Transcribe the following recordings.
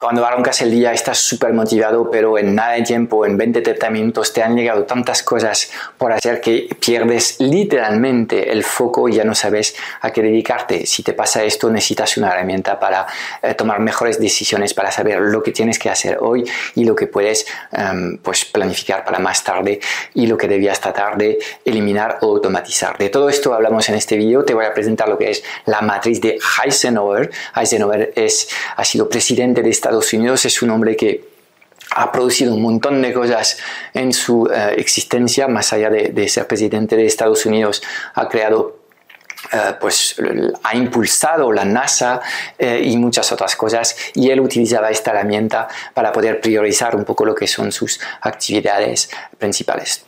Cuando arrancas el día estás súper motivado, pero en nada de tiempo, en 20-30 minutos, te han llegado tantas cosas por hacer que pierdes literalmente el foco y ya no sabes a qué dedicarte. Si te pasa esto, necesitas una herramienta para eh, tomar mejores decisiones, para saber lo que tienes que hacer hoy y lo que puedes em, pues planificar para más tarde y lo que debías tratar de eliminar o automatizar. De todo esto hablamos en este vídeo. Te voy a presentar lo que es la matriz de Eisenhower. Eisenhower es, ha sido presidente de esta Estados Unidos es un hombre que ha producido un montón de cosas en su eh, existencia, más allá de, ser presidente de Estados Unidos, ha creado eh, pues ha impulsado la NASA eh, y muchas otras cosas y él utilizaba esta herramienta para poder priorizar un poco lo que son sus actividades principales.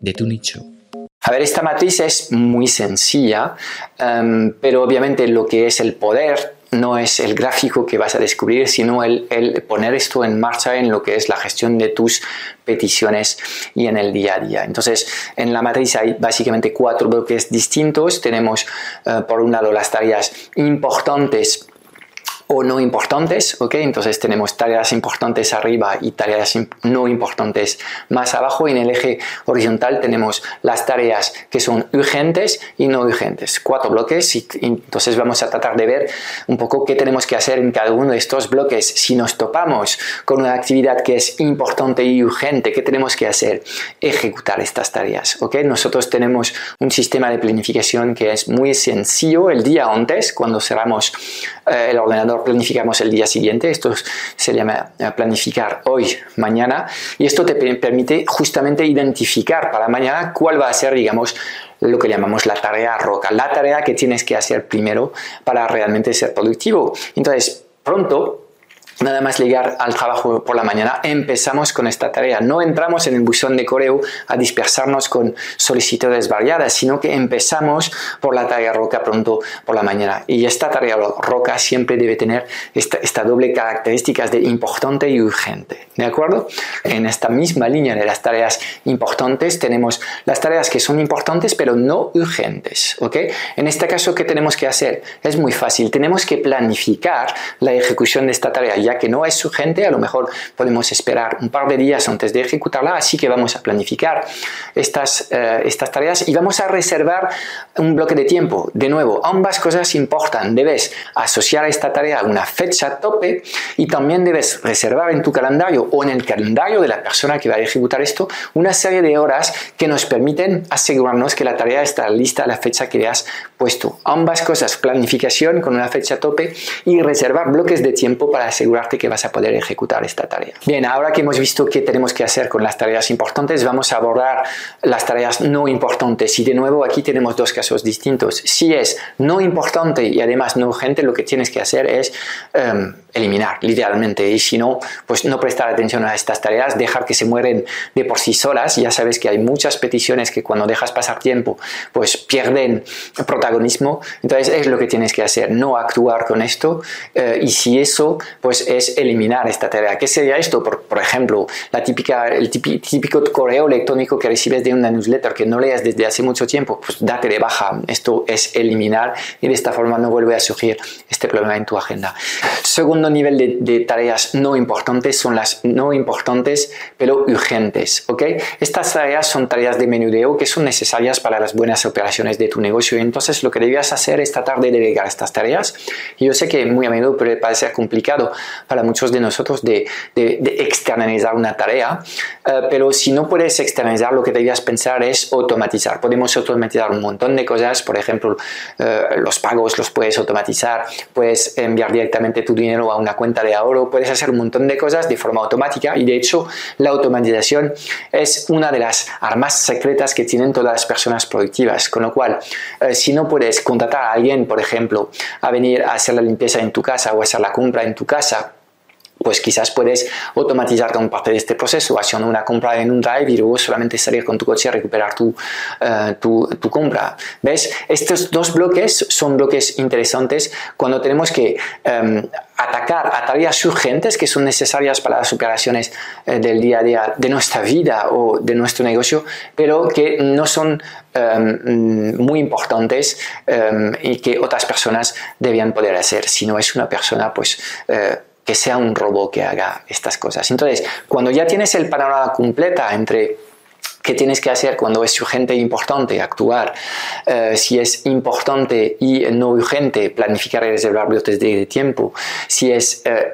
de tu nicho. A ver, esta matriz es muy sencilla, em, pero obviamente lo que es el poder no es el gráfico que vas a descubrir, sino el, poner esto en marcha en lo que es la gestión de tus peticiones y en el día a día. Entonces, en la matriz hay básicamente cuatro bloques distintos. Tenemos, eh, por un lado, las tareas importantes o no importantes, ¿ok? Entonces tenemos tareas importantes arriba y tareas no importantes más abajo. Y en el eje horizontal tenemos las tareas que son urgentes y no urgentes. Cuatro bloques y, entonces vamos a tratar de ver un poco qué tenemos que hacer en cada uno de estos bloques. Si nos topamos con una actividad que es importante y urgente, ¿qué tenemos que hacer? Ejecutar estas tareas, ¿ok? Nosotros tenemos un sistema de planificación que es muy sencillo el día antes, cuando cerramos eh, el ordenador planificamos el día siguiente. Esto se llama planificar hoy, mañana. Y esto te permite justamente identificar para mañana cuál va a ser, digamos, lo que llamamos la tarea roca, la tarea que tienes que hacer primero para realmente ser productivo. Entonces, pronto Nada más llegar al trabajo por la mañana, empezamos con esta tarea. No entramos en el buzón de correo a dispersarnos con solicitudes variadas, sino que empezamos por la tarea roca pronto por la mañana. Y esta tarea roca siempre debe tener esta, doble características de importante y urgente. ¿De acuerdo? En esta misma línea de las tareas importantes tenemos las tareas que son importantes pero no urgentes. ¿Ok? En este caso, ¿qué tenemos que hacer? Es muy fácil. Tenemos que planificar la ejecución de esta tarea ya que no es urgente, a lo mejor podemos esperar un par de días antes de ejecutarla, así que vamos a planificar estas, eh, estas tareas y vamos a reservar un bloque de tiempo. De nuevo, ambas cosas importan. Debes asociar esta tarea a una fecha tope y también debes reservar en tu calendario o en el calendario de la persona que va a ejecutar esto una serie de horas que nos permiten asegurarnos que la tarea está lista a la fecha que le has puesto. Ambas cosas, planificación con una fecha tope y reservar bloques de tiempo para asegurar que vas a poder ejecutar esta tarea. Bien, ahora que hemos visto qué tenemos que hacer con las tareas importantes, vamos a abordar las tareas no importantes. Y de nuevo aquí tenemos dos casos distintos. Si es no importante y además no urgente, lo que tienes que hacer es em, eliminar, literalmente. Y si no, pues no prestar atención a estas tareas, dejar que se mueren de por sí solas. Ya sabes que hay muchas peticiones que cuando dejas pasar tiempo, pues pierden protagonismo. Entonces es lo que tienes que hacer, no actuar con esto. Eh, y si eso, pues es eliminar esta tarea. ¿Qué sería esto? Por, por ejemplo, la típica, el típico correo electrónico que recibes de una newsletter que no leas desde hace mucho tiempo, pues date de baja. Esto es eliminar y de esta forma no vuelve a surgir este problema en tu agenda. Segundo nivel de, tareas no importantes son las no importantes pero urgentes. ¿ok? Estas tareas son tareas de menudeo que son necesarias para las buenas operaciones de tu negocio. Entonces lo que debías hacer es tratar de delegar estas tareas. Y yo sé que muy a menudo puede parecer complicado para muchos de nosotros de, de, externalizar una tarea, eh, pero si no puedes externalizar, lo que debías pensar es automatizar. Podemos automatizar un montón de cosas, por ejemplo, eh, los pagos los puedes automatizar, puedes enviar directamente tu dinero a una cuenta de ahorro, puedes hacer un montón de cosas de forma automática y de hecho la automatización es una de las armas secretas que tienen todas las personas productivas, con lo cual eh, si no puedes contratar a alguien, por ejemplo, a venir a hacer la limpieza en tu casa o hacer la compra en tu casa, pues quizás puedes automatizar gran parte de este proceso haciendo una compra en un drive y luego solamente salir con tu coche a recuperar tu, eh, tu, compra. ¿Ves? Estos dos bloques son bloques interesantes cuando tenemos que em, atacar a tareas urgentes que son necesarias para las operaciones eh, del día a día de nuestra vida o de nuestro negocio, pero que no son em, muy importantes em, y que otras personas debían poder hacer. Si no es una persona, pues... Eh, que sea un robot que haga estas cosas. Entonces, cuando ya tienes el panorama completa entre qué tienes que hacer cuando es urgente e importante, actuar. Eh, si es importante y no urgente, planificar y reservar bloques de tiempo. Si es eh,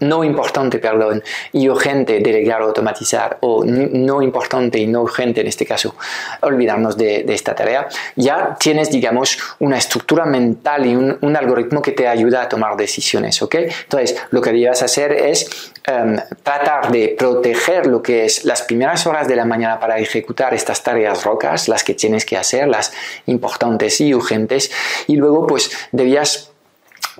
no importante perdón, y urgente, delegar o automatizar. O no importante y no urgente, en este caso, olvidarnos de, esta tarea. Ya tienes, digamos, una estructura mental y un, un, algoritmo que te ayuda a tomar decisiones. ¿ok? Entonces, lo que debes hacer es Em, tratar de proteger lo que es las primeras horas de la mañana para ejecutar estas tareas rocas, las que tienes que hacer, las importantes y urgentes, y luego pues debías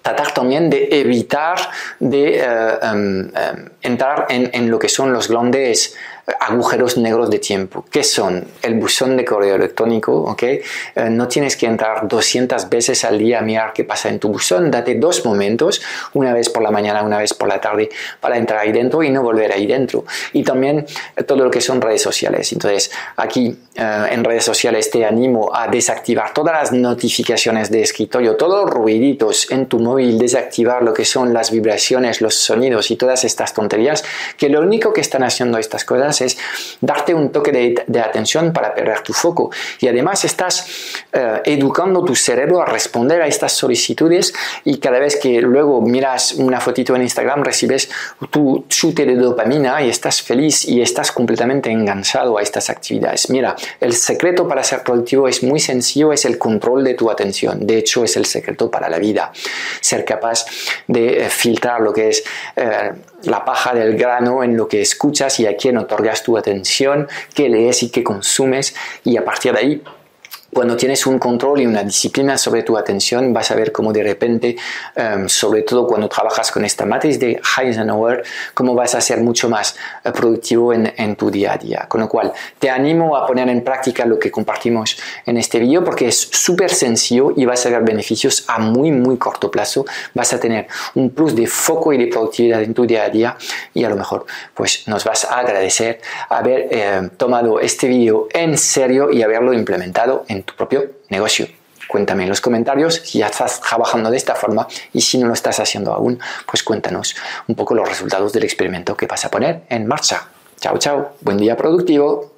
tratar también de evitar de eh, em, em, entrar en, en, lo que son los grandes agujeros negros de tiempo. ¿Qué son? El buzón de correo electrónico, ¿ok? Eh, no tienes que entrar 200 veces al día a mirar qué pasa en tu buzón. Date dos momentos, una vez por la mañana, una vez por la tarde, para entrar ahí dentro y no volver ahí dentro. Y también eh, todo lo que son redes sociales. Entonces, aquí eh, en redes sociales te animo a desactivar todas las notificaciones de escritorio, todos los ruiditos en tu móvil, desactivar lo que son las vibraciones, los sonidos y todas estas tonterías, que lo único que están haciendo estas cosas es darte un toque de, atención para perder tu foco. Y además estás eh, educando tu cerebro a responder a estas solicitudes y cada vez que luego miras una fotito en Instagram recibes tu chute de dopamina y estás feliz y estás completamente enganchado a estas actividades. Mira, el secreto para ser productivo es muy sencillo, es el control de tu atención. De hecho, es el secreto para la vida. Ser capaz de eh, filtrar lo que es... Eh, la paja del grano en lo que escuchas y a quién tu atención, qué lees y qué consumes y a partir de ahí cuando tienes un control y una disciplina sobre tu atención, vas a ver cómo de repente, em, sobre todo cuando trabajas con esta matriz de Eisenhower, cómo vas a ser mucho más eh, productivo en, en, tu día a día. Con lo cual, te animo a poner en práctica lo que compartimos en este vídeo porque es súper sencillo y vas a ver beneficios a muy, muy corto plazo. Vas a tener un plus de foco y de productividad en tu día a día y a lo mejor pues nos vas a agradecer haber eh, tomado este vídeo en serio y haberlo implementado en tu propio negocio. Cuéntame en los comentarios si ya estás trabajando de esta forma y si no lo estás haciendo aún, pues cuéntanos un poco los resultados del experimento que vas a poner en marcha. Chao, chao. Buen día productivo.